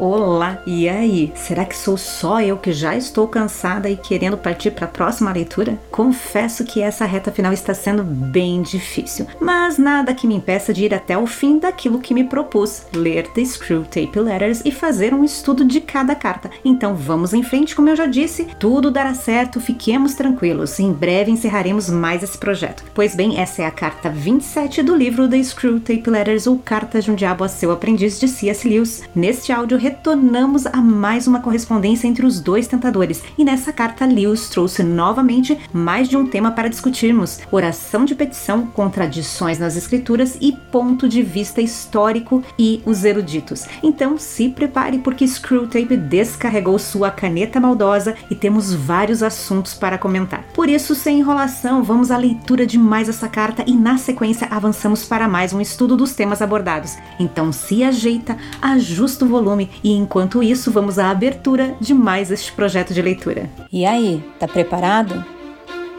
Olá, e aí? Será que sou só eu que já estou cansada e querendo partir para a próxima leitura? Confesso que essa reta final está sendo bem difícil, mas nada que me impeça de ir até o fim daquilo que me propus: ler The Screw Tape Letters e fazer um estudo de cada carta. Então vamos em frente, como eu já disse, tudo dará certo, fiquemos tranquilos. Em breve encerraremos mais esse projeto. Pois bem, essa é a carta 27 do livro The Screw Tape Letters ou Cartas de um Diabo a seu aprendiz de C.S. Lewis. Neste áudio retornamos a mais uma correspondência entre os dois tentadores, e nessa carta Lewis trouxe novamente mais de um tema para discutirmos: oração de petição, contradições nas escrituras e ponto de vista histórico e os eruditos. Então se prepare porque Screwtape descarregou sua caneta maldosa e temos vários assuntos para comentar. Por isso, sem enrolação, vamos à leitura de mais essa carta e na sequência avançamos para mais um estudo dos temas abordados. Então se ajeita, ajusta o volume e enquanto isso, vamos à abertura de mais este projeto de leitura. E aí, tá preparado?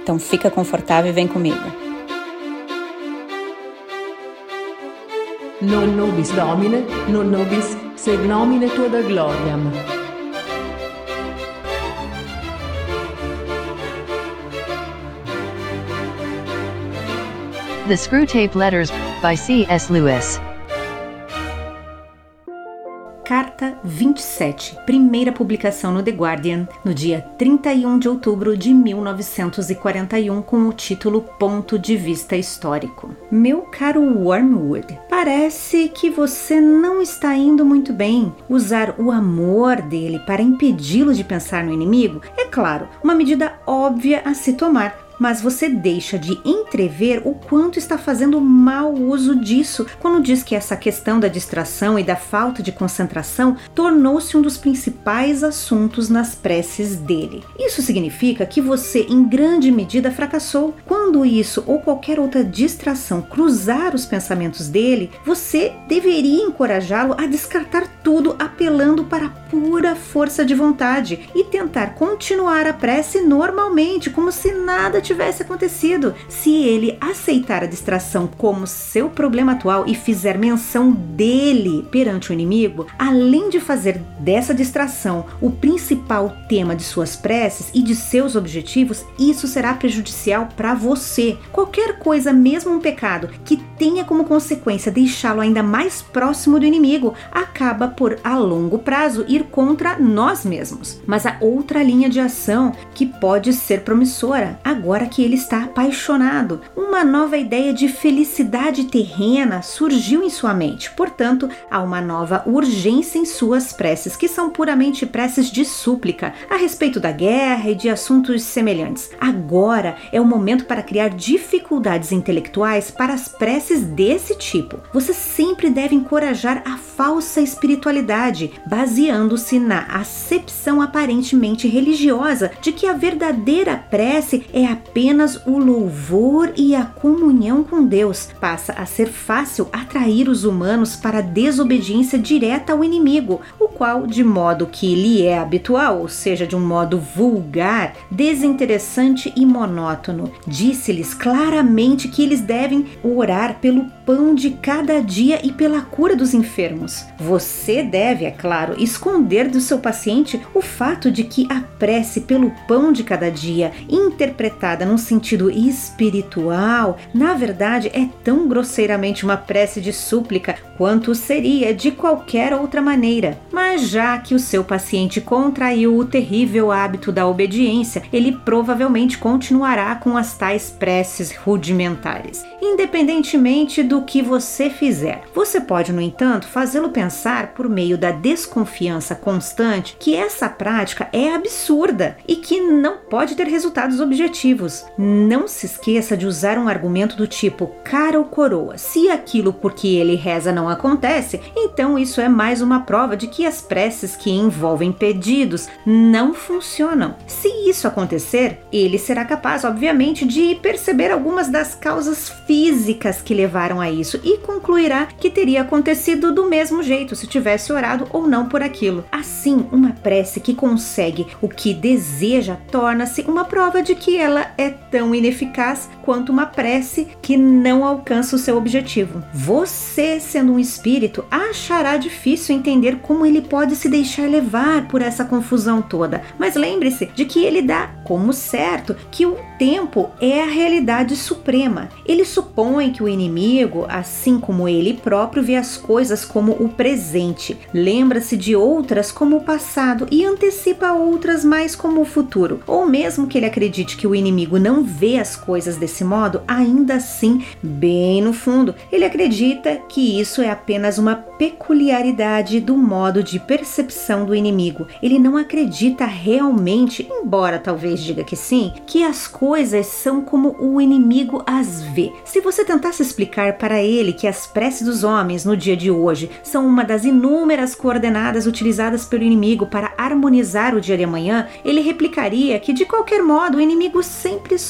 Então fica confortável e vem comigo. Non nobis Domine, non nobis sed nomine tua da gloriam. The Screwtape Letters by C.S. Lewis. 27, primeira publicação no The Guardian, no dia 31 de outubro de 1941, com o título Ponto de Vista Histórico. Meu caro Wormwood, parece que você não está indo muito bem. Usar o amor dele para impedi-lo de pensar no inimigo é, claro, uma medida óbvia a se tomar mas você deixa de entrever o quanto está fazendo mau uso disso quando diz que essa questão da distração e da falta de concentração tornou-se um dos principais assuntos nas preces dele. Isso significa que você, em grande medida, fracassou. Quando isso ou qualquer outra distração cruzar os pensamentos dele, você deveria encorajá-lo a descartar tudo, apelando para a pura força de vontade e tentar continuar a prece normalmente, como se nada tivesse acontecido. Se ele aceitar a distração como seu problema atual e fizer menção dele perante o inimigo, além de fazer dessa distração o principal tema de suas preces e de seus objetivos, isso será prejudicial para você. Qualquer coisa, mesmo um pecado, que tenha como consequência deixá-lo ainda mais próximo do inimigo, acaba por a longo prazo ir contra nós mesmos. Mas há outra linha de ação que pode ser promissora agora que ele está apaixonado. Uma nova ideia de felicidade terrena surgiu em sua mente. Portanto, há uma nova urgência em suas preces, que são puramente preces de súplica a respeito da guerra e de assuntos semelhantes. Agora é o momento para criar dificuldades intelectuais para as preces desse tipo. Você sempre deve encorajar a falsa espiritualidade, baseando-se na acepção aparentemente religiosa de que a verdadeira prece é apenas o louvor e a comunhão com Deus. Passa a ser fácil atrair os humanos para a desobediência direta ao inimigo, o qual, de modo que lhe é habitual, ou seja, de um modo vulgar, desinteressante e monótono, disse-lhes claramente que eles devem orar pelo pão de cada dia e pela cura dos enfermos. Você deve, é claro, esconder do seu paciente o fato de que a prece pelo pão de cada dia, interpretada num sentido espiritual, na verdade é tão grosseiramente uma prece de súplica quanto seria de qualquer outra maneira. Mas já que o seu paciente contraiu o terrível hábito da obediência, ele provavelmente continuará com as tais preces rudimentares, independentemente do que você fizer. Você pode, no entanto, fazê-lo pensar por meio da desconfiança constante que essa prática é absurda e que não pode ter resultados objetivos. Não se esqueça de usar um argumento do tipo cara ou coroa. Se aquilo porque ele reza não acontece, então isso é mais uma prova de que as preces que envolvem pedidos não funcionam. Se isso acontecer, ele será capaz, obviamente, de perceber algumas das causas físicas que levaram a isso e concluirá que teria acontecido do mesmo jeito se tivesse orado ou não por aquilo. Assim, uma prece que consegue o que deseja torna-se uma prova de que ela é tão ineficaz quanto uma prece que não alcança o seu objetivo. Você, sendo um espírito, achará difícil entender como ele pode se deixar levar por essa confusão toda. Mas lembre-se de que ele dá como certo que o tempo é a realidade suprema. Ele supõe que o inimigo, assim como ele próprio, vê as coisas como o presente, lembra-se de outras como o passado e antecipa outras mais como o futuro. Ou mesmo que ele acredite que o inimigo não vê as coisas desse modo, ainda assim, bem no fundo, ele acredita que isso é apenas uma peculiaridade do modo de percepção do inimigo. Ele não acredita realmente, embora talvez diga que sim, que as coisas são como o inimigo as vê. Se você tentasse explicar para ele que as preces dos homens no dia de hoje são uma das inúmeras coordenadas utilizadas pelo inimigo para harmonizar o dia de amanhã, ele replicaria que de qualquer modo o inimigo sempre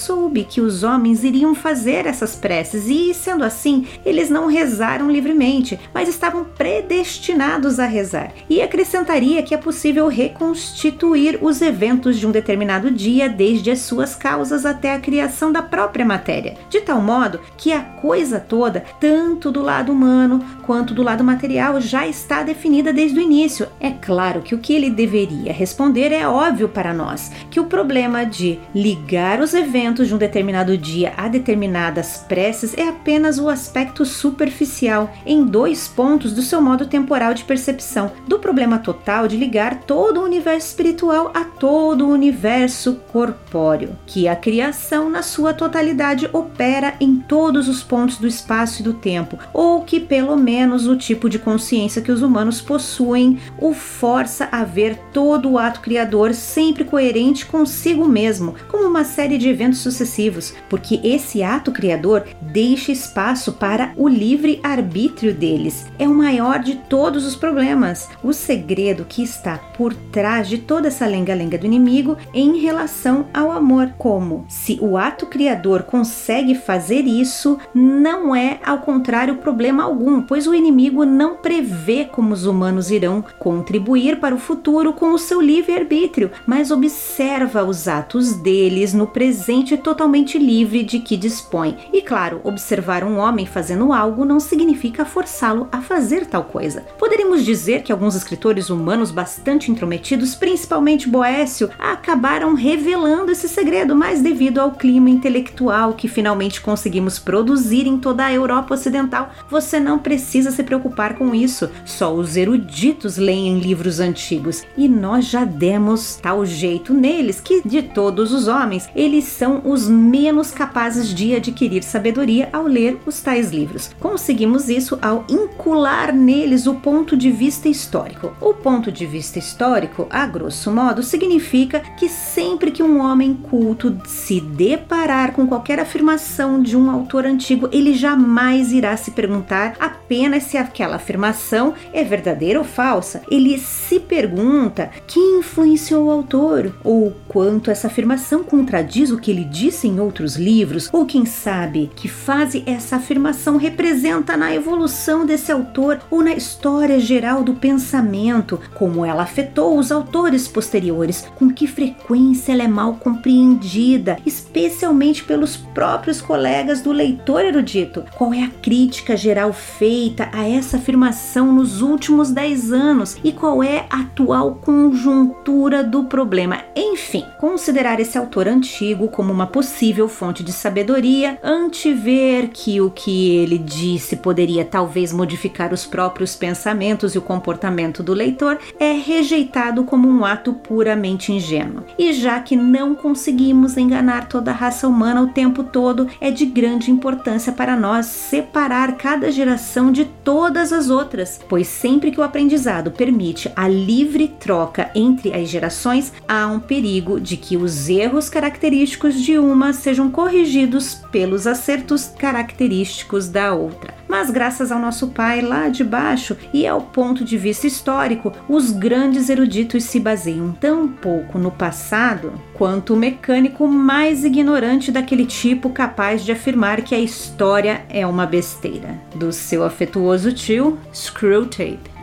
soube que os homens iriam fazer essas preces e, sendo assim, eles não rezaram livremente, mas estavam predestinados a rezar. E acrescentaria que é possível reconstituir os eventos de um determinado dia desde as suas causas até a criação da própria matéria, de tal modo que a coisa toda, tanto do lado humano quanto do lado material, já está definida desde o início. É claro que o que ele deveria responder é óbvio para nós, que o problema de ligar os eventos de um determinado dia a determinadas preces é apenas o aspecto superficial em dois pontos do seu modo temporal de percepção, do problema total de ligar todo o universo espiritual a todo o universo corpóreo, que a criação na sua totalidade opera em todos os pontos do espaço e do tempo, ou que pelo menos o tipo de consciência que os humanos possuem o força a ver todo o ato criador sempre coerente consigo mesmo, como uma série de eventos sucessivos, porque esse ato criador deixa espaço para o livre arbítrio deles. É o maior de todos os problemas. O segredo que está por trás de toda essa lenga-lenga do inimigo em relação ao amor, como se o ato criador consegue fazer isso, não é ao contrário problema algum, pois o inimigo não prevê como os humanos irão contribuir para o futuro com o seu livre-arbítrio, mas observa os atos deles no presente totalmente livre de que dispõe. E claro, observar um homem fazendo algo não significa forçá-lo a fazer tal coisa. Poderíamos dizer que alguns escritores humanos bastante intrometidos, principalmente Boécio, acabaram revelando esse segredo, mas devido ao clima intelectual que finalmente conseguimos produzir em toda a Europa Ocidental, você não precisa se preocupar com isso. Só os eruditos leem livros antigos e nós já demos tal jeito neles que, de todos os homens, eles são os menos capazes de adquirir sabedoria ao ler os tais livros. Conseguimos isso ao incular neles o ponto de vista histórico. O ponto de vista histórico, a grosso modo, significa que sempre que um homem culto se deparar com qualquer afirmação de um autor antigo, ele jamais irá se perguntar apenas se aquela afirmação é verdadeira ou falsa. Ele se pergunta quem influenciou o autor ou quanto essa afirmação contradiz o que ele disse em outros livros, ou quem sabe que fase essa afirmação representa na evolução desse autor ou na história geral do pensamento, como ela afetou os autores posteriores, com que frequência ela é mal compreendida, especialmente pelos próprios colegas do leitor erudito. Qual é a crítica geral feita a essa afirmação nos últimos 10 anos e qual é a atual conjuntura do problema? Enfim, considerar esse autor antigo como uma possível fonte de sabedoria, antever que o que ele disse poderia talvez modificar os próprios pensamentos e o comportamento do leitor, é rejeitado como um ato puramente ingênuo. E já que não conseguimos enganar toda a raça humana o tempo todo, é de grande importância para nós separar cada geração de todas as outras, pois sempre que o aprendizado permite a livre troca entre as gerações, há um perigo de que os erros característicos de uma sejam corrigidos pelos acertos característicos da outra. Mas graças ao nosso pai lá de baixo e ao ponto de vista histórico, os grandes eruditos se baseiam tão pouco no passado quanto o mecânico mais ignorante daquele tipo capaz de afirmar que a história é uma besteira. Do seu afetuoso tio, Screwtape.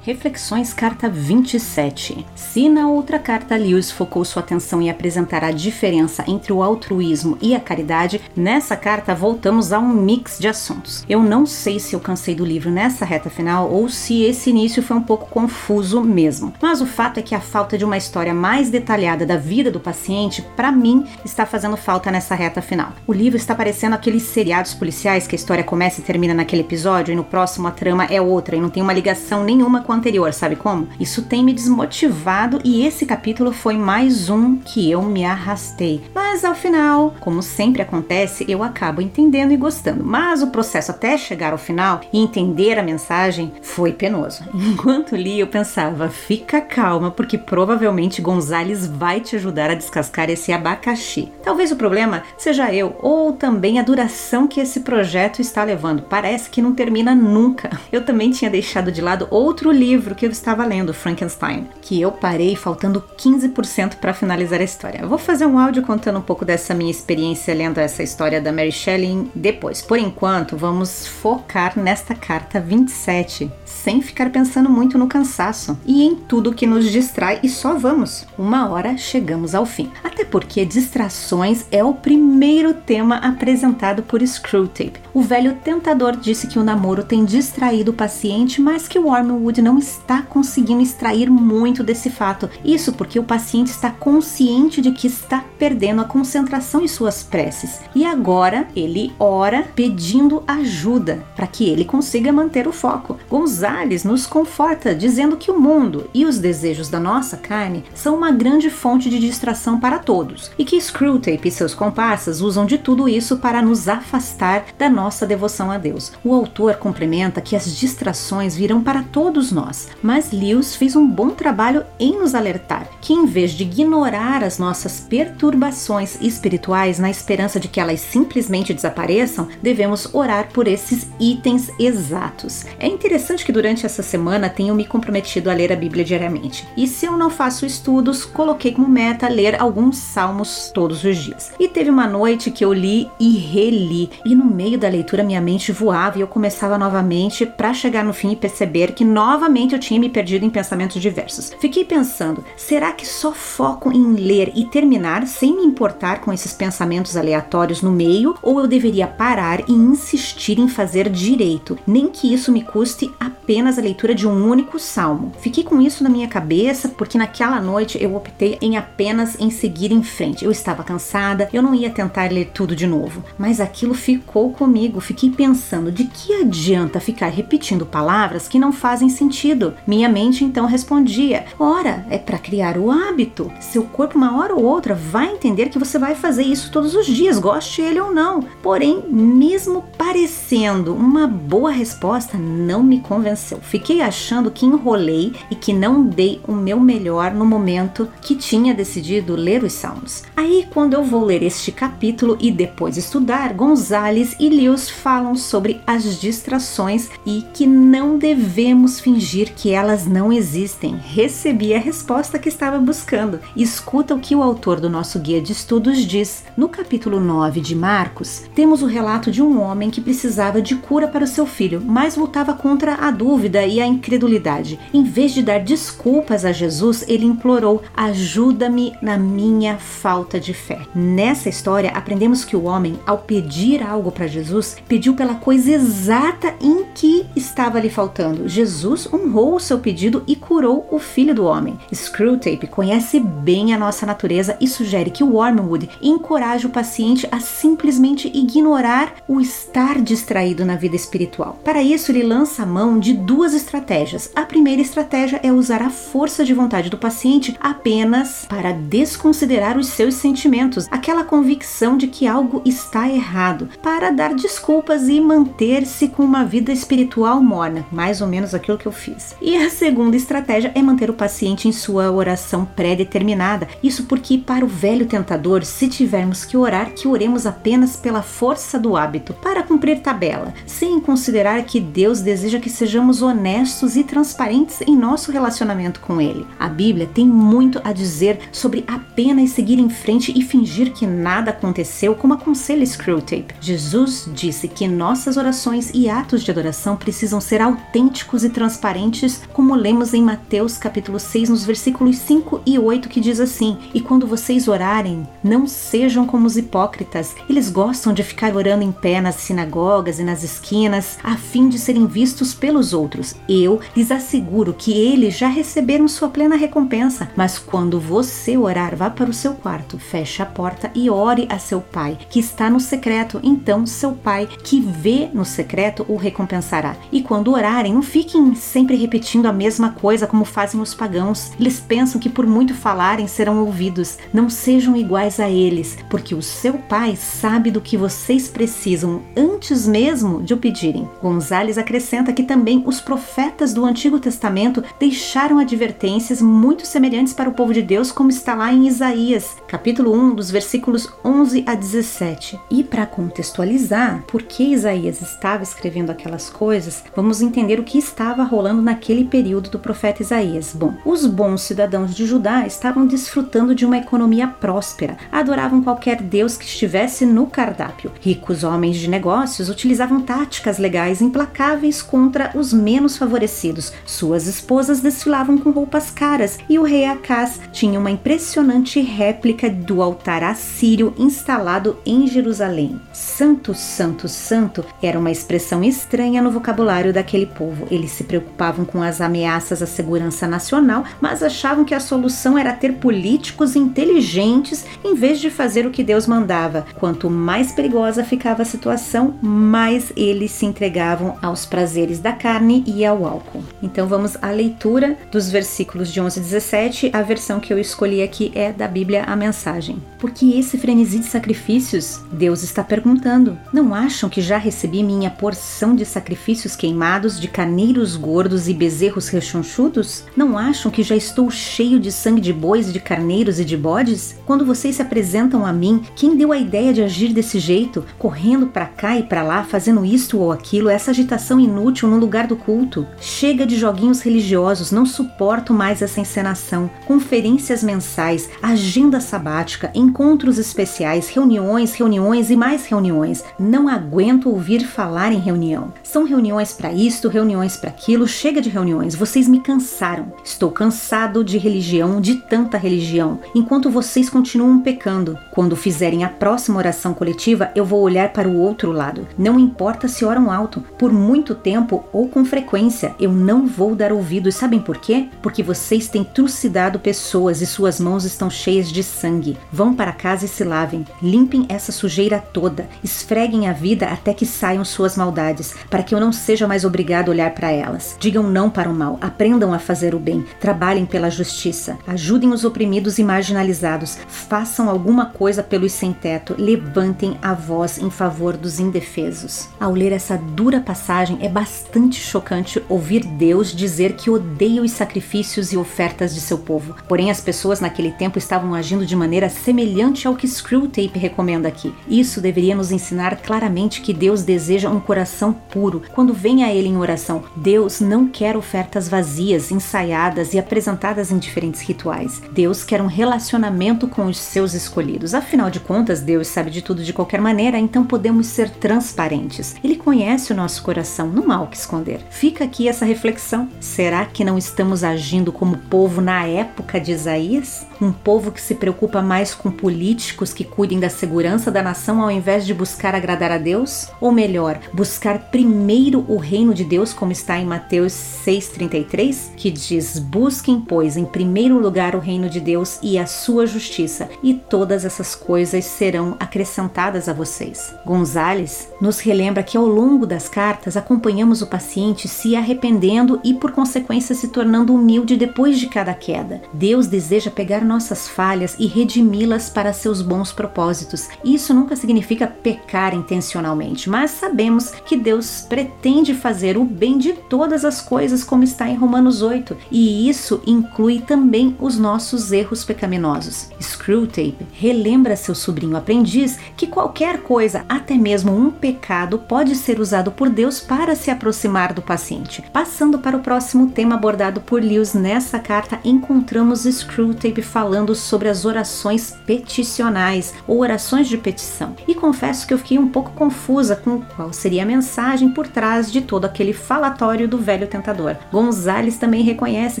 Reflexões, carta 27. Se na outra carta Lewis focou sua atenção em apresentar a diferença entre o altruísmo e a caridade, nessa carta voltamos a um mix de assuntos. Eu não sei se eu cansei do livro nessa reta final ou se esse início foi um pouco confuso mesmo, mas o fato é que a falta de uma história mais detalhada da vida do paciente, para mim, está fazendo falta nessa reta final. O livro está parecendo aqueles seriados policiais que a história começa e termina naquele episódio e no próximo a trama é outra e não tem uma ligação nenhuma com anterior, sabe como? Isso tem me desmotivado e esse capítulo foi mais um que eu me arrastei. Mas ao final, como sempre acontece, eu acabo entendendo e gostando. Mas o processo até chegar ao final e entender a mensagem foi penoso. Enquanto li, eu pensava: fica calma, porque provavelmente Gonzales vai te ajudar a descascar esse abacaxi. Talvez o problema seja eu, ou também a duração que esse projeto está levando. Parece que não termina nunca. Eu também tinha deixado de lado outro livro que eu estava lendo, Frankenstein, que eu parei faltando 15% para finalizar a história. Eu vou fazer um áudio contando um pouco dessa minha experiência lendo essa história da Mary Shelley depois. Por enquanto, vamos focar nesta carta 27, sem ficar pensando muito no cansaço e em tudo que nos distrai e só vamos. Uma hora chegamos ao fim. Até porque distrações é o primeiro tema apresentado por Screwtape. O velho tentador disse que o namoro tem distraído o paciente, mas que Wormwood não não está conseguindo extrair muito desse fato. Isso porque o paciente está consciente de que está perdendo a concentração em suas preces. E agora ele ora pedindo ajuda para que ele consiga manter o foco. Gonzales nos conforta dizendo que o mundo e os desejos da nossa carne são uma grande fonte de distração para todos e que Screwtape e seus comparsas usam de tudo isso para nos afastar da nossa devoção a Deus. O autor complementa que as distrações virão para todos nós, mas Lewis fez um bom trabalho em nos alertar que, em vez de ignorar as nossas perturbações espirituais na esperança de que elas simplesmente desapareçam, devemos orar por esses itens exatos. É interessante que durante essa semana tenho me comprometido a ler a Bíblia diariamente, e se eu não faço estudos, coloquei como meta ler alguns salmos todos os dias. E teve uma noite que eu li e reli, e no meio da leitura minha mente voava e eu começava novamente para chegar no fim e perceber que novamente eu tinha me perdido em pensamentos diversos. Fiquei pensando: será que só foco em ler e terminar sem me importar com esses pensamentos aleatórios no meio? Ou eu deveria parar e insistir em fazer direito, nem que isso me custe apenas a leitura de um único salmo? Fiquei com isso na minha cabeça porque naquela noite eu optei em apenas em seguir em frente. Eu estava cansada, eu não ia tentar ler tudo de novo, mas aquilo ficou comigo. Fiquei pensando: de que adianta ficar repetindo palavras que não fazem sentido. Minha mente então respondia: ora, é para criar o hábito. Seu corpo, uma hora ou outra, vai entender que você vai fazer isso todos os dias, goste ele ou não. Porém, mesmo parecendo uma boa resposta, não me convenceu. Fiquei achando que enrolei e que não dei o meu melhor no momento que tinha decidido ler os Salmos. Aí, quando eu vou ler este capítulo e depois estudar, Gonzales e Lewis falam sobre as distrações e que não devemos fingir que elas não existem. Recebi a resposta que estava buscando. Escuta o que o autor do nosso guia de estudos diz. No capítulo 9 de Marcos, temos o relato de um homem que precisava de cura para o seu filho, mas lutava contra a dúvida e a incredulidade. Em vez de dar desculpas a Jesus, ele implorou: Ajuda-me na minha falta de fé. Nessa história, aprendemos que o homem, ao pedir algo para Jesus, pediu pela coisa exata em que estava lhe faltando. Jesus, honrou o seu pedido e curou o filho do homem. Screwtape conhece bem a nossa natureza e sugere que Wormwood encoraje o paciente a simplesmente ignorar o estar distraído na vida espiritual. Para isso, ele lança a mão de duas estratégias. A primeira estratégia é usar a força de vontade do paciente apenas para desconsiderar os seus sentimentos, aquela convicção de que algo está errado, para dar desculpas e manter-se com uma vida espiritual morna, mais ou menos aquilo que eu fiz. E a segunda estratégia é manter o paciente em sua oração pré-determinada. Isso porque, para o velho tentador, se tivermos que orar, que oremos apenas pela força do hábito, para cumprir tabela, sem considerar que Deus deseja que sejamos honestos e transparentes em nosso relacionamento com Ele. A Bíblia tem muito a dizer sobre apenas seguir em frente e fingir que nada aconteceu, como aconselha Screwtape. Jesus disse que nossas orações e atos de adoração precisam ser autênticos e transparentes como lemos em Mateus capítulo 6, nos versículos 5 e 8, que diz assim: E quando vocês orarem, não sejam como os hipócritas. Eles gostam de ficar orando em pé nas sinagogas e nas esquinas, a fim de serem vistos pelos outros. Eu lhes asseguro que eles já receberam sua plena recompensa. Mas quando você orar, vá para o seu quarto, feche a porta e ore a seu pai, que está no secreto. Então, seu pai, que vê no secreto, o recompensará. E quando orarem, não fiquem sempre repetindo a mesma coisa como fazem os pagãos. Eles pensam que por muito falarem serão ouvidos. Não sejam iguais a eles, porque o seu pai sabe do que vocês precisam antes mesmo de o pedirem. Gonzales acrescenta que também os profetas do Antigo Testamento deixaram advertências muito semelhantes para o povo de Deus, como está lá em Isaías, capítulo 1, dos versículos 11 a 17. E para contextualizar por que Isaías estava escrevendo aquelas coisas, vamos entender o que estava rolando naquele período do profeta Isaías. Bom, os bons cidadãos de Judá estavam desfrutando de uma economia próspera, adoravam qualquer deus que estivesse no cardápio. Ricos homens de negócios utilizavam táticas legais implacáveis contra os menos favorecidos. Suas esposas desfilavam com roupas caras e o rei Acaz tinha uma impressionante réplica do altar assírio instalado em Jerusalém. Santo, santo, santo era uma expressão estranha no vocabulário daquele povo. Eles se preocupavam com as ameaças à segurança nacional, mas achavam que a solução era ter políticos inteligentes em vez de fazer o que Deus mandava. Quanto mais perigosa ficava a situação, mais eles se entregavam aos prazeres da carne e ao álcool. Então vamos à leitura dos versículos de 11 a 17. A versão que eu escolhi aqui é da Bíblia a mensagem. Porque esse frenesi de sacrifícios? Deus está perguntando. Não acham que já recebi minha porção de sacrifícios queimados, de carneiros gordos e bezerros rechonchudos? Não acham que já estou cheio de sangue de bois, de carneiros e de bodes? Quando vocês se apresentam a mim, quem deu a ideia de agir desse jeito, correndo para cá e para lá, fazendo isto ou aquilo, essa agitação inútil no lugar do culto? Chega de joguinhos religiosos, não suporto mais essa encenação. Conferências mensais, agenda sabática, encontros especiais, reuniões, reuniões e mais reuniões. Não aguento ouvir falar em reunião. São reuniões para isto, reuniões para aquilo, chega de reuniões. Vocês me cansaram. Estou cansado de religião, de tanta religião. Enquanto vocês continuam pecando, quando fizerem a próxima oração coletiva, eu vou olhar para o outro lado. Não importa se oram alto, por muito tempo ou com frequência, eu não vou dar ouvidos. Sabem por quê? Porque vocês têm trucidado pessoas e suas mãos estão cheias de sangue. Vão para casa e se lavem. Limpem essa sujeira toda. Esfreguem a vida até que saiam suas maldades, para que eu não seja mais obrigado a olhar para elas. Digam não para o mal. Aprendam a fazer o bem. Trabalhem pela justiça. Ajudem os oprimidos e marginalizados. Façam alguma coisa pelos sem-teto. Levantem a voz em favor dos indefesos. Ao ler essa dura passagem, é bastante chocante ouvir Deus dizer que odeia os sacrifícios e ofertas de seu povo. Porém, as pessoas naquele tempo estavam agindo de maneira semelhante ao que Screwtape recomenda aqui. Isso deveria nos ensinar claramente que Deus deseja um coração puro. Quando vem a Ele em oração, Deus não quer ofertas vazias, ensaiadas e apresentadas em diferentes rituais. Deus quer um relacionamento com os seus escolhidos. Afinal de contas, Deus sabe de tudo de qualquer maneira, então podemos ser transparentes. Ele conhece o nosso coração, não há o que esconder. Fica aqui essa reflexão. Será que não estamos agindo como povo na época de Isaías? Um povo que se preocupa mais com políticos que cuidem da segurança da nação ao invés de buscar agradar a Deus? Ou melhor, buscar primeiro o reino de Deus, como está em Mateus 6,33, que diz: Busquem, pois, em primeiro lugar o reino de Deus e a sua justiça, e todas essas coisas serão acrescentadas a vocês. Gonzales nos relembra que ao longo das cartas acompanhamos o paciente se arrependendo e, por consequência, se tornando humilde depois de cada queda. Deus deseja pegar nossas falhas e redimi-las para seus bons propósitos. Isso nunca significa pecar intencionalmente, mas sabemos que Deus pretende fazer o bem de todas as coisas, como está em Romanos 8, e isso inclui também os nossos erros pecaminosos. Screwtape relembra seu sobrinho aprendiz que qualquer coisa, até mesmo um pecado, pode ser usado por Deus para se aproximar do paciente. Passando para o próximo tema abordado por Lewis nessa carta, encontramos Screwtape falando sobre as orações peticionais ou orações de petição. E confesso que eu fiquei um pouco confusa com qual seria a mensagem por trás de todo aquele falatório do Velho velho tentador. Gonzales também reconhece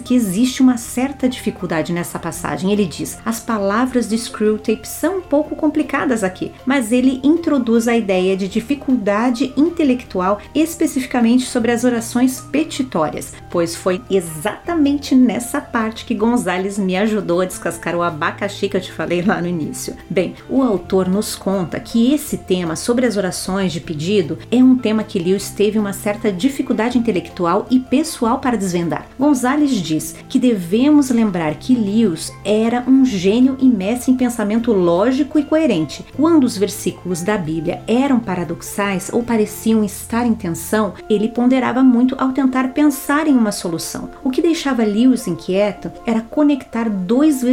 que existe uma certa dificuldade nessa passagem. Ele diz: as palavras de Screwtape são um pouco complicadas aqui, mas ele introduz a ideia de dificuldade intelectual especificamente sobre as orações petitórias, pois foi exatamente nessa parte que Gonzales me ajudou a descascar o abacaxi que eu te falei lá no início. Bem, o autor nos conta que esse tema sobre as orações de pedido é um tema que Lewis teve uma certa dificuldade intelectual e pessoal para desvendar. Gonzales diz que devemos lembrar que Lewis era um gênio e mestre em pensamento lógico e coerente. Quando os versículos da Bíblia eram paradoxais ou pareciam estar em tensão, ele ponderava muito ao tentar pensar em uma solução. O que deixava Lewis inquieto era conectar dois versículos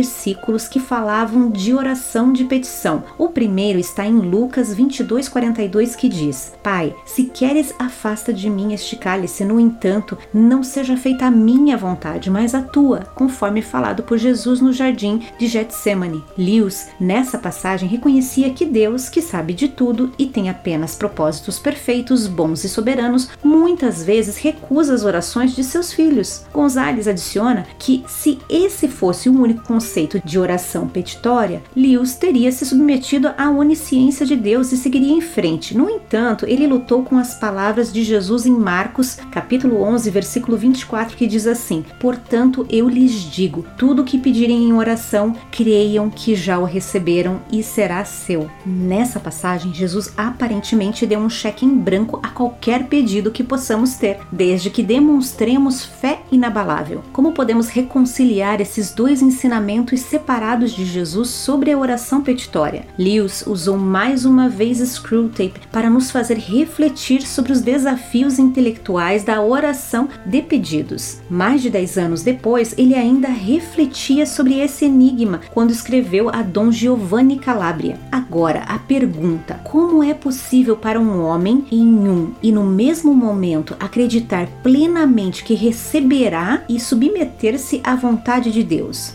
que falavam de oração de petição. O primeiro está em Lucas 22:42 que diz: Pai, se queres afasta de mim este cálice, no entanto, não seja feita a minha vontade, mas a tua, conforme falado por Jesus no jardim de Getsemane. Lewis, nessa passagem, reconhecia que Deus, que sabe de tudo e tem apenas propósitos perfeitos, bons e soberanos, muitas vezes recusa as orações de seus filhos. Gonzales adiciona que se esse fosse o único conceito de oração petitória, Lewis teria se submetido à onisciência de Deus e seguiria em frente. No entanto, ele lutou com as palavras de Jesus em Marcos, capítulo 11, versículo 24, que diz assim: "Portanto, eu lhes digo, tudo o que pedirem em oração, creiam que já o receberam e será seu." Nessa passagem, Jesus aparentemente deu um cheque em branco a qualquer pedido que possamos ter, desde que demonstremos fé inabalável. Como podemos reconciliar esses dois ensinamentos separados de Jesus sobre a oração petitória? Lewis usou mais uma vez Screwtape para nos fazer refletir sobre os desafios intelectuais da oração de pedidos. Mais de 10 anos depois, ele ainda refletia sobre esse enigma quando escreveu a Dom Giovanni Calabria. Agora, a pergunta: como é possível para um homem em um e no mesmo momento acreditar plenamente que receberá e submeter-se à vontade de Deus?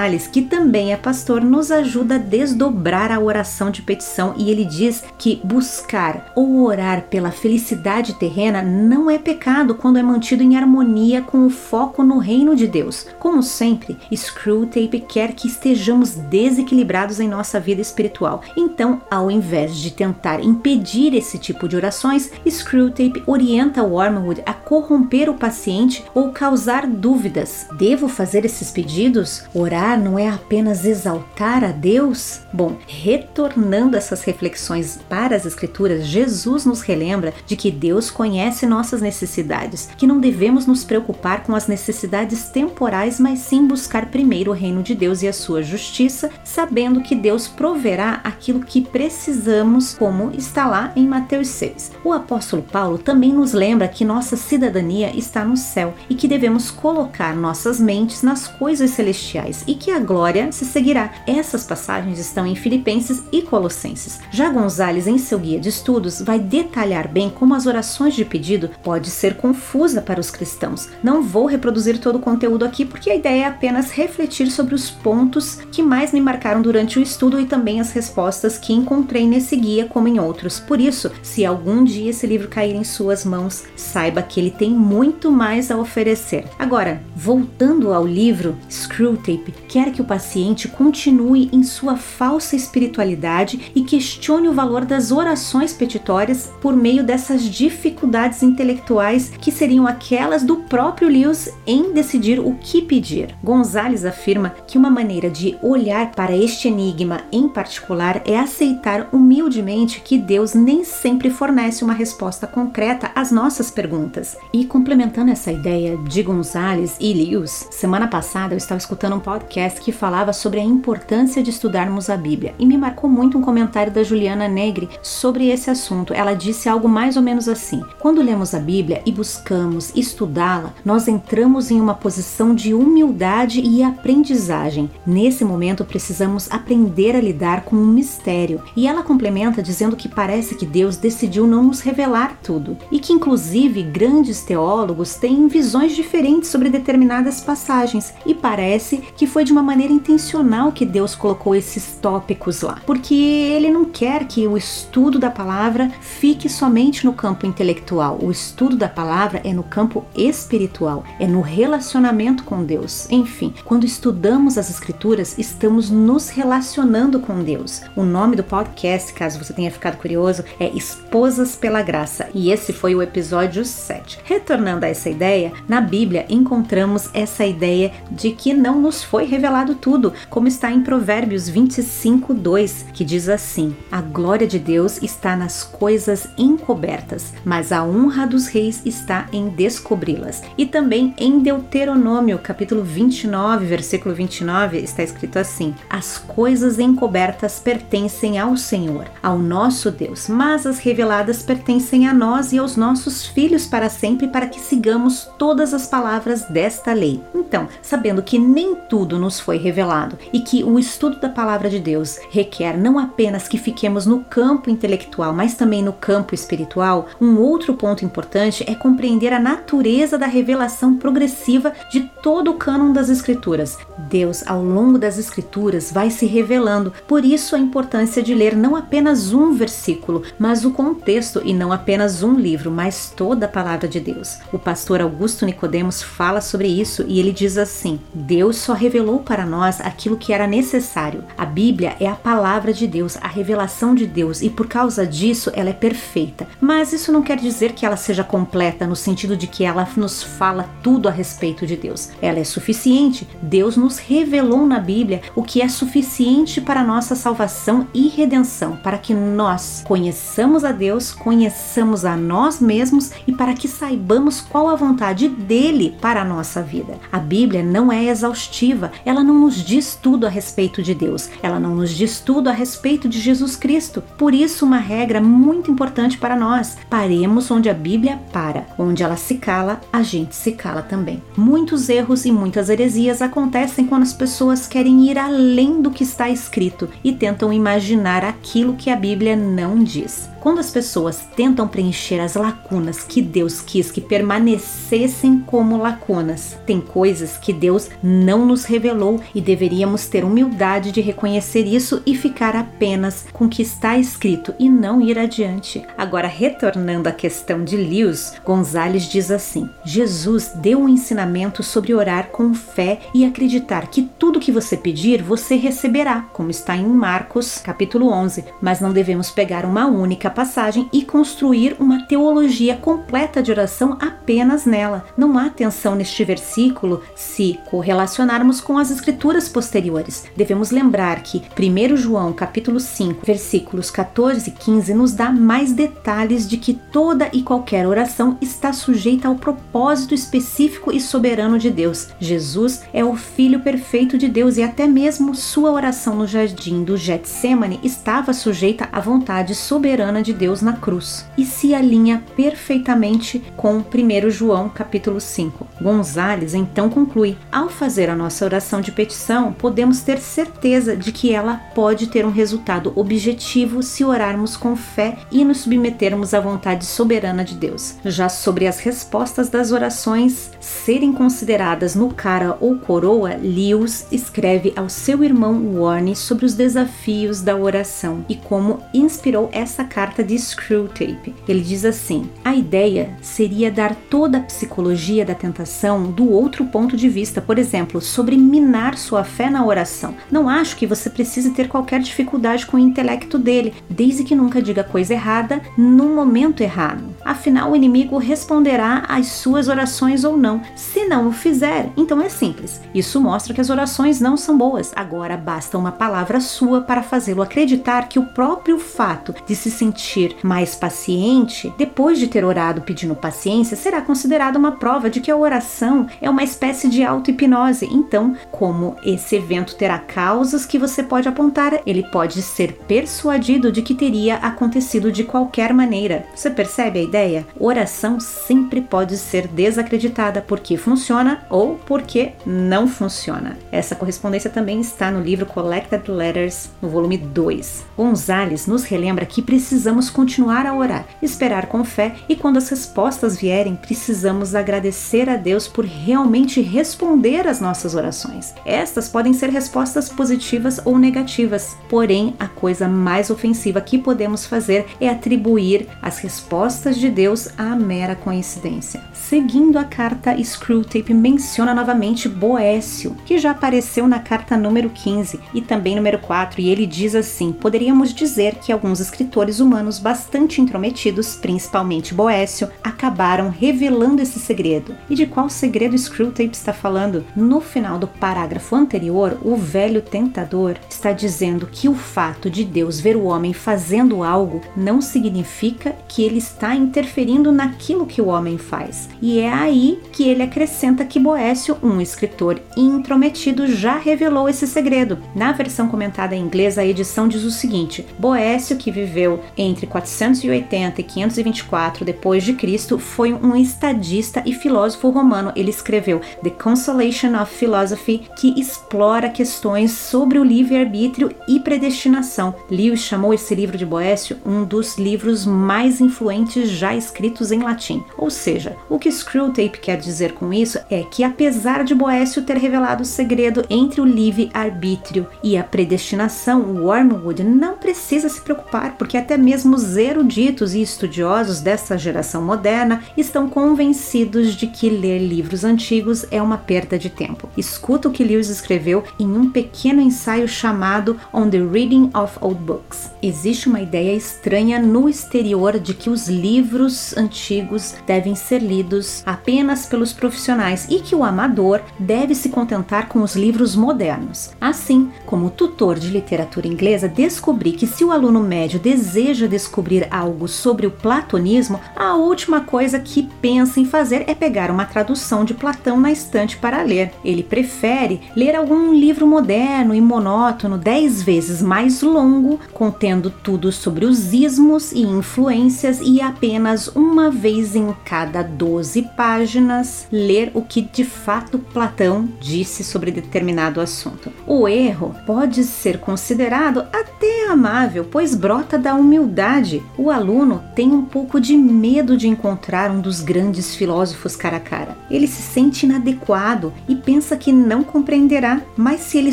Gonzales, que também é pastor, nos ajuda a desdobrar a oração de petição e ele diz que buscar ou orar pela felicidade terrena não é pecado quando é mantido em harmonia com o foco no reino de Deus. Como sempre, Screwtape quer que estejamos desequilibrados em nossa vida espiritual. Então, ao invés de tentar impedir esse tipo de orações, Screwtape orienta Wormwood a corromper o paciente ou causar dúvidas. Devo fazer esses pedidos? Orar não é apenas exaltar a Deus? Bom, retornando essas reflexões para as Escrituras, Jesus nos relembra de que Deus conhece nossas necessidades, que não devemos nos preocupar com as necessidades temporais, mas sim buscar primeiro o reino de Deus e a sua justiça, sabendo que Deus proverá aquilo que precisamos, como está lá em Mateus 6. O apóstolo Paulo também nos lembra que nossa cidadania está no céu e que devemos colocar nossas mentes nas coisas celestiais e que a glória se seguirá. Essas passagens estão em Filipenses e Colossenses. Já Gonzales, em seu guia de estudos, vai detalhar bem como as orações de pedido pode ser confusa para os cristãos. Não vou reproduzir todo o conteúdo aqui porque a ideia é apenas refletir sobre os pontos que mais me marcaram durante o estudo e também as respostas que encontrei nesse guia, como em outros. Por isso, se algum dia esse livro cair em suas mãos, saiba que ele tem muito mais a oferecer. Agora, voltando ao livro, Screwtape quer que o paciente continue em sua falsa espiritualidade e questione o valor das orações petitórias por meio dessas dificuldades intelectuais que seriam aquelas do próprio Lewis em decidir o que pedir. Gonzales afirma que uma maneira de olhar para este enigma em particular é aceitar humildemente que Deus nem sempre fornece uma resposta concreta às nossas perguntas. E complementando essa ideia de Gonzales e Lewis, semana passada eu estava escutando um podcast que falava sobre a importância de estudarmos a Bíblia e me marcou muito um comentário da Juliana Negri sobre esse assunto. Ela disse algo mais ou menos assim: Quando lemos a Bíblia e buscamos estudá-la, nós entramos em uma posição de humildade e aprendizagem. Nesse momento, precisamos aprender a lidar com um mistério. E ela complementa dizendo que parece que Deus decidiu não nos revelar tudo e que, inclusive, grandes teólogos têm visões diferentes sobre determinadas passagens e parece que foi de uma maneira intencional que Deus colocou esses tópicos lá, porque ele não quer que o estudo da palavra fique somente no campo intelectual. O estudo da palavra é no campo espiritual, é no relacionamento com Deus. Enfim, quando estudamos as Escrituras, estamos nos relacionando com Deus. O nome do podcast, caso você tenha ficado curioso, é Esposas pela Graça e esse foi o episódio 7. Retornando a essa ideia, na Bíblia encontramos essa ideia de que não nos foi revelado tudo, como está em Provérbios 25, 2, que diz assim: A glória de Deus está nas coisas encobertas, mas a honra dos reis está em descobri-las. E também em Deuteronômio, capítulo 29, versículo 29, está escrito assim: As coisas encobertas pertencem ao Senhor, ao nosso Deus, mas as reveladas pertencem a nós e aos nossos filhos para sempre, para que sigamos todas as palavras desta lei. Então, sabendo que nem tudo nos foi revelado e que o estudo da palavra de Deus requer não apenas que fiquemos no campo intelectual, mas também no campo espiritual, um outro ponto importante é compreender a natureza da revelação progressiva de todo o cânon das Escrituras. Deus, ao longo das Escrituras, vai se revelando, por isso a importância de ler não apenas um versículo, mas o contexto e não apenas um livro, mas toda a palavra de Deus. O pastor Augusto Nicodemos fala sobre isso e ele diz assim: Deus só revelou para nós aquilo que era necessário. A Bíblia é a palavra de Deus, a revelação de Deus, e por causa disso ela é perfeita. Mas isso não quer dizer que ela seja completa no sentido de que ela nos fala tudo a respeito de Deus. Ela é suficiente. Deus nos revelou na Bíblia o que é suficiente para nossa salvação e redenção, para que nós conheçamos a Deus, conheçamos a nós mesmos e para que saibamos qual a vontade dele para a nossa vida. A Bíblia não é exaustiva, ela não nos diz tudo a respeito de Deus, ela não nos diz tudo a respeito de Jesus Cristo. Por isso, uma regra muito importante para nós: paremos onde a Bíblia para, onde ela se cala, a gente se cala também. Muitos erros e muitas heresias acontecem quando as pessoas querem ir além do que está escrito e tentam imaginar aquilo que a Bíblia não diz. Quando as pessoas tentam preencher as lacunas que Deus quis que permanecessem como lacunas, tem coisas que Deus não nos revelou e deveríamos ter humildade de reconhecer isso e ficar apenas com o que está escrito e não ir adiante. Agora, retornando à questão de Lewis, Gonzales diz assim: Jesus deu um ensinamento sobre orar com fé e acreditar que tudo que você pedir você receberá, como está em Marcos, capítulo 11, mas não devemos pegar uma única passagem e construir uma teologia completa de oração apenas nela. Não há tensão neste versículo se correlacionarmos com as escrituras posteriores. Devemos lembrar que 1 João capítulo 5, versículos 14 e 15 nos dá mais detalhes de que toda e qualquer oração está sujeita ao propósito específico e soberano de Deus. Jesus é o filho perfeito de Deus e até mesmo sua oração no jardim do Getsemane estava sujeita à vontade soberana de Deus na cruz e se alinha perfeitamente com 1 João capítulo 5. Gonzales então conclui: ao fazer a nossa oração de petição, podemos ter certeza de que ela pode ter um resultado objetivo se orarmos com fé e nos submetermos à vontade soberana de Deus. Já sobre as respostas das orações serem consideradas no cara ou coroa, Lewis escreve ao seu irmão Warne sobre os desafios da oração e como inspirou essa carta de Screwtape. Ele diz assim: a ideia seria dar toda a psicologia da tentação do outro ponto de vista, por exemplo, sobre minar sua fé na oração. Não acho que você precise ter qualquer dificuldade com o intelecto dele, desde que nunca diga coisa errada no momento errado. Afinal, o inimigo responderá às suas orações ou não. Se não o fizer, então é simples. Isso mostra que as orações não são boas. Agora basta uma palavra sua para fazê-lo acreditar que o próprio fato de se sentir mais paciente, depois de ter orado pedindo paciência, será considerado uma prova de que a oração é uma espécie de auto-hipnose. Então, como esse evento terá causas que você pode apontar, ele pode ser persuadido de que teria acontecido de qualquer maneira. Você percebe a ideia? Oração sempre pode ser desacreditada porque funciona ou porque não funciona. Essa correspondência também está no livro Collected Letters, no volume 2. Gonzales nos relembra que precisamos continuar a orar, esperar com fé e quando as respostas vierem, precisamos agradecer a Deus por realmente responder às nossas orações. Estas podem ser respostas positivas ou negativas, porém a coisa mais ofensiva que podemos fazer é atribuir as respostas de Deus à mera coincidência. Seguindo a carta, Screwtape menciona novamente Boécio, que já apareceu na carta número 15 e também número 4, e ele diz assim: Poderíamos dizer que alguns escritores humanos bastante intrometidos, principalmente Boécio, acabaram revelando esse segredo. E de qual segredo Screwtape está falando? No final do parágrafo anterior, o velho tentador está dizendo que o fato de Deus ver o homem fazendo algo não significa que ele está interferindo naquilo que o homem faz. E é aí que ele acrescenta que Boécio, um escritor intrometido, já revelou esse segredo. Na versão comentada em inglês, a edição diz o seguinte: Boécio, que viveu entre 480 e 524 depois de Cristo, foi um estadista e filósofo romano. Ele escreveu The Consolation of Philosophy, que explora questões sobre o livre-arbítrio e predestinação. Lewis chamou esse livro de Boécio um dos livros mais influentes já escritos em latim. Ou seja, o que Screwtape quer dizer com isso é que, apesar de Boécio ter revelado o segredo entre o livre-arbítrio e a predestinação, Wormwood não precisa se preocupar, porque até mesmo os eruditos e estudiosos dessa geração moderna estão convencidos de que ler livros antigos é uma perda de tempo. Escuta o que Lewis escreveu em um pequeno ensaio chamado On the Reading of Old Books. Existe uma ideia estranha no exterior de que os livros antigos devem ser lidos apenas pelos profissionais e que o amador deve se contentar com os livros modernos. Assim, como tutor de literatura inglesa, descobri que se o aluno médio deseja descobrir algo sobre o platonismo, a última coisa que pensa em fazer é pegar uma tradução de Platão na estante para ler. Ele prefere ler algum livro moderno e monótono, dez vezes mais longo, contendo tudo sobre os ismos e influências e apenas uma vez em cada 12 páginas ler o que de fato Platão disse sobre determinado assunto. O erro pode ser considerado até amável, pois brota da humildade. O aluno tem um pouco de medo de encontrar um dos grandes filósofos cara a cara. Ele se sente inadequado e pensa que não compreenderá, mas se ele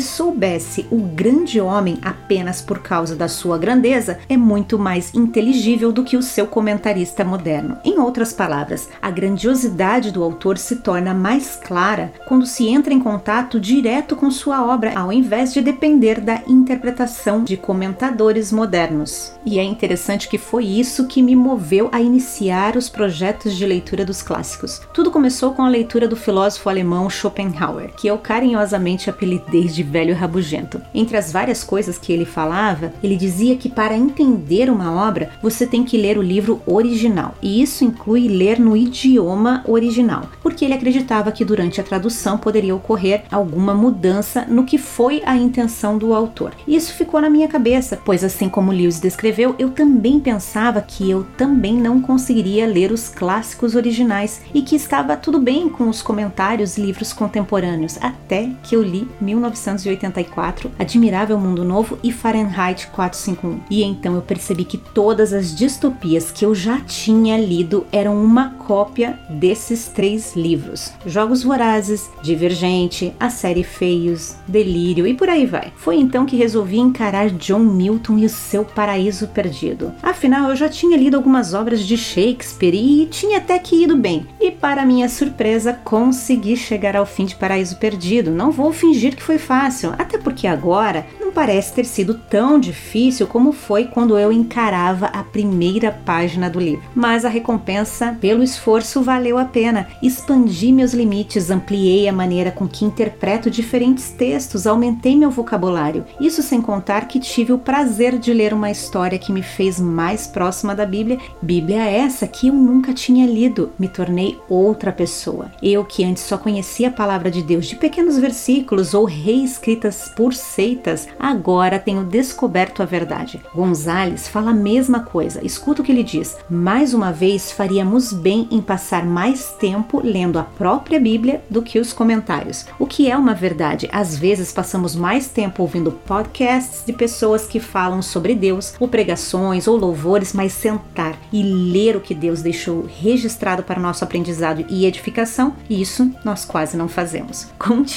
soubesse o grande homem apenas por causa da sua grandeza, é muito mais inteligível do que o seu comentarista moderno. Em outras palavras, a grandiosidade do autor se torna mais clara quando se entra em contato direto com sua obra, ao invés de depender da interpretação de comentadores modernos. E é interessante que foi isso que me moveu a iniciar os projetos de leitura dos clássicos. Tudo começou com a leitura do filósofo alemão Schopenhauer, que eu carinhosamente apelidei de velho rabugento. Entre as várias coisas que ele falava, ele dizia que para entender uma obra, você tem que ler o livro original, e isso inclui ler no idioma original, porque ele acreditava que durante a tradução poderia ocorrer alguma mudança no que foi a intenção do autor. Isso ficou na minha cabeça, pois assim como Lewis descreveu, eu também pensava que eu também não conseguiria ler os clássicos originais e que estava tudo bem com os comentários e livros contemporâneos, até que eu li 1984, Admirável Mundo Novo e Fahrenheit 451. E então eu percebi que todas as distopias que eu já tinha lido eram uma cópia desses três livros: Jogos Vorazes, Divergente, a série Feios, Delírio e por aí vai. Foi então que resolvi encarar John Milton e o seu Paraíso Perdido. Afinal, eu já tinha lido algumas obras de Shakespeare e tinha até que ido bem. E para minha surpresa, consegui chegar ao fim de Paraíso Perdido. Não vou fingir que foi fácil, até porque agora não parece ter sido tão difícil como foi quando eu encarava a primeira página do livro. Mas a recompensa pelo esforço valeu a pena. Expandi meus limites, ampliei a maneira com que interpreto diferentes textos, aumentei meu vocabulário. Isso sem contar que tive o prazer de ler uma história que me fez mais próxima da Bíblia. Bíblia essa que eu nunca tinha lido. Me tornei outra pessoa. Eu que antes só conhecia a palavra de Deus de pequenos versículos ou reescritas por seitas, agora tenho descoberto a verdade. Gonzales fala a mesma coisa. Escuta o que ele diz. Mais uma vez, faríamos bem em passar mais tempo lendo a própria Bíblia do que os comentários. O que é uma verdade? Às vezes passamos mais tempo ouvindo podcasts de pessoas que falam sobre Deus, ou pregações ou louvores, mas sentar e ler o que Deus deixou registrado para nosso aprendizado e edificação, isso nós quase não fazemos.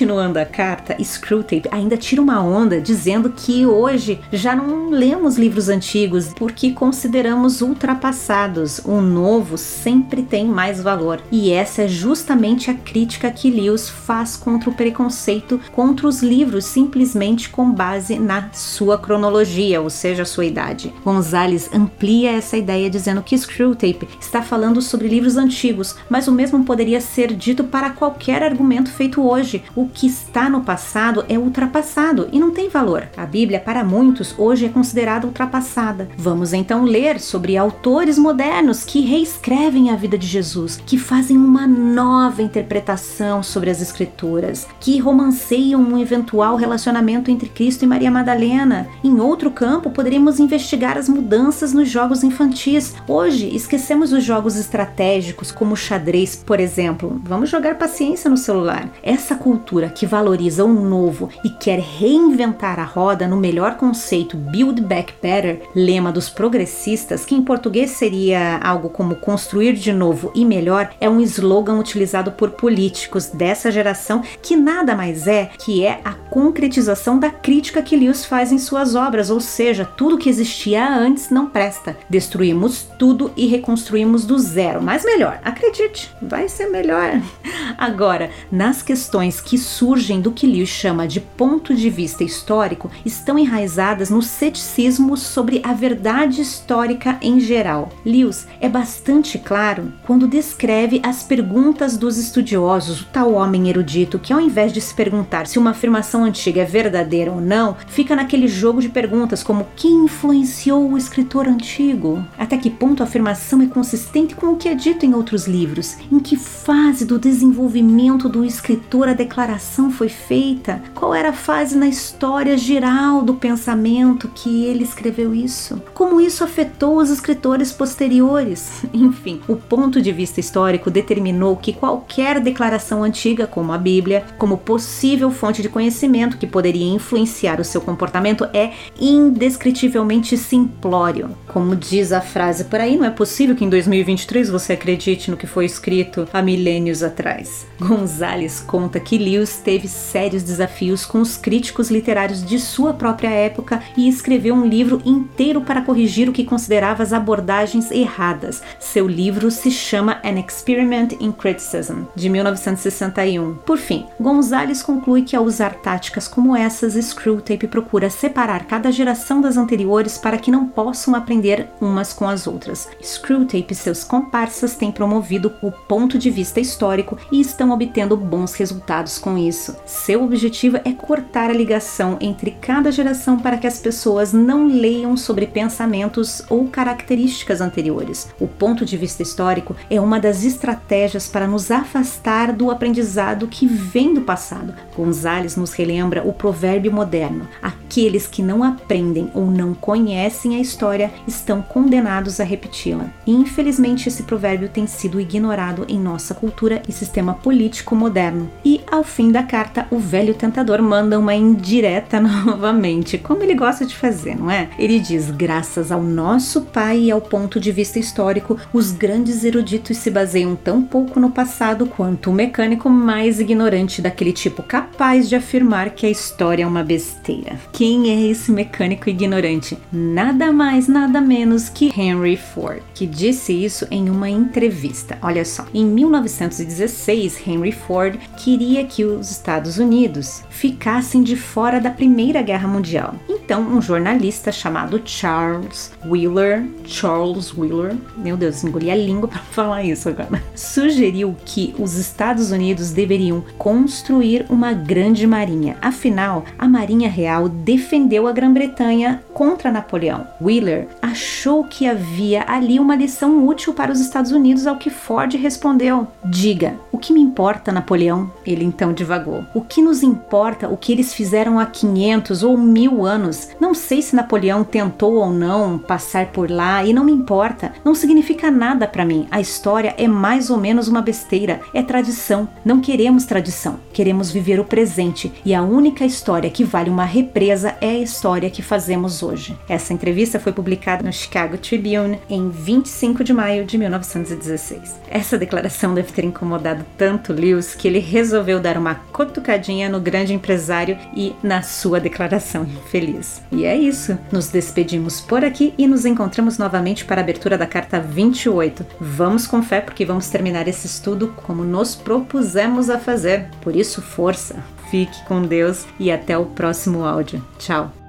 Continuando a carta, Screwtape ainda tira uma onda dizendo que hoje já não lemos livros antigos porque consideramos ultrapassados. O novo sempre tem mais valor. E essa é justamente a crítica que Lewis faz contra o preconceito contra os livros simplesmente com base na sua cronologia, ou seja, sua idade. Gonzalez amplia essa ideia dizendo que Screwtape está falando sobre livros antigos, mas o mesmo poderia ser dito para qualquer argumento feito hoje. Que está no passado é ultrapassado e não tem valor. A Bíblia, para muitos, hoje é considerada ultrapassada. Vamos então ler sobre autores modernos que reescrevem a vida de Jesus, que fazem uma nova interpretação sobre as Escrituras, que romanceiam um eventual relacionamento entre Cristo e Maria Madalena. Em outro campo, poderíamos investigar as mudanças nos jogos infantis. Hoje, esquecemos os jogos estratégicos, como o xadrez, por exemplo. Vamos jogar paciência no celular. Essa cultura que valoriza o novo e quer reinventar a roda no melhor conceito Build Back Better, lema dos progressistas, que em português seria algo como construir de novo e melhor, é um slogan utilizado por políticos dessa geração que nada mais é que é a concretização da crítica que Lewis faz em suas obras, ou seja, tudo que existia antes não presta. Destruímos tudo e reconstruímos do zero, mas melhor, acredite, vai ser melhor. Agora, nas questões que surgem do que Lewis chama de ponto de vista histórico, estão enraizadas no ceticismo sobre a verdade histórica em geral. Lewis é bastante claro quando descreve as perguntas dos estudiosos, o tal homem erudito que, ao invés de se perguntar se uma afirmação antiga é verdadeira ou não, fica naquele jogo de perguntas como quem influenciou o escritor antigo? Até que ponto a afirmação é consistente com o que é dito em outros livros? Em que fase do desenvolvimento do escritor a declaração foi feita? Qual era a fase na história geral do pensamento que ele escreveu isso? Como isso afetou os escritores posteriores? Enfim, o ponto de vista histórico determinou que qualquer declaração antiga, como a Bíblia, como possível fonte de conhecimento que poderia influenciar o seu comportamento, é indescritivelmente simplório. Como diz a frase por aí, não é possível que em 2023 você acredite no que foi escrito há milênios atrás. Gonzalez conta que Lewis teve sérios desafios com os críticos literários de sua própria época e escreveu um livro inteiro para corrigir o que considerava as abordagens erradas. Seu livro se chama An Experiment in Criticism, de 1961. Por fim, Gonzalez conclui que ao usar táticas como essas, Screwtape procura separar cada geração das anteriores para que não possam aprender umas com as outras. Screwtape e seus comparsas têm promovido o ponto de vista histórico e estão obtendo bons resultados com isso. Seu objetivo é cortar a ligação entre cada geração para que as pessoas não leiam sobre pensamentos ou características anteriores. O ponto de vista histórico é uma das estratégias para nos afastar do aprendizado que vem do passado. Gonzales nos relembra o provérbio moderno: aqueles que não aprendem ou não conhecem a história estão condenados a repeti-la. Infelizmente, esse provérbio tem sido ignorado em nossa cultura e sistema político moderno. E ao fim da carta, o velho tentador manda uma indireta novamente, como ele gosta de fazer, não é? Ele diz: graças ao nosso pai e ao ponto de vista histórico, os grandes eruditos se baseiam tão pouco no passado quanto o mecânico mais ignorante daquele tipo capaz de afirmar que a história é uma besteira. Quem é esse mecânico ignorante? Nada mais, nada menos que Henry Ford, que disse isso em uma entrevista. Olha só, em 1916, Henry Ford queria que os Estados Unidos ficassem de fora da Primeira Guerra Mundial. Então, um jornalista chamado Charles Wheeler, Charles Wheeler, meu Deus, engoli a língua para falar isso agora, sugeriu que os Estados Unidos deveriam construir uma grande marinha. Afinal, a Marinha Real defendeu a Grã-Bretanha contra Napoleão. Wheeler achou que havia ali uma lição útil para os Estados Unidos, ao que Ford respondeu: Diga, que me importa, Napoleão? Ele então divagou. O que nos importa o que eles fizeram há 500 ou mil anos? Não sei se Napoleão tentou ou não passar por lá e não me importa. Não significa nada para mim. A história é mais ou menos uma besteira. É tradição. Não queremos tradição. Queremos viver o presente e a única história que vale uma represa é a história que fazemos hoje. Essa entrevista foi publicada no Chicago Tribune em 25 de maio de 1916. Essa declaração deve ter incomodado tanto Lewis que ele resolveu dar uma cutucadinha no grande empresário e na sua declaração infeliz. E é isso. Nos despedimos por aqui e nos encontramos novamente para a abertura da carta 28. Vamos com fé porque vamos terminar esse estudo como nos propusemos a fazer. Por isso, força. Fique com Deus e até o próximo áudio. Tchau.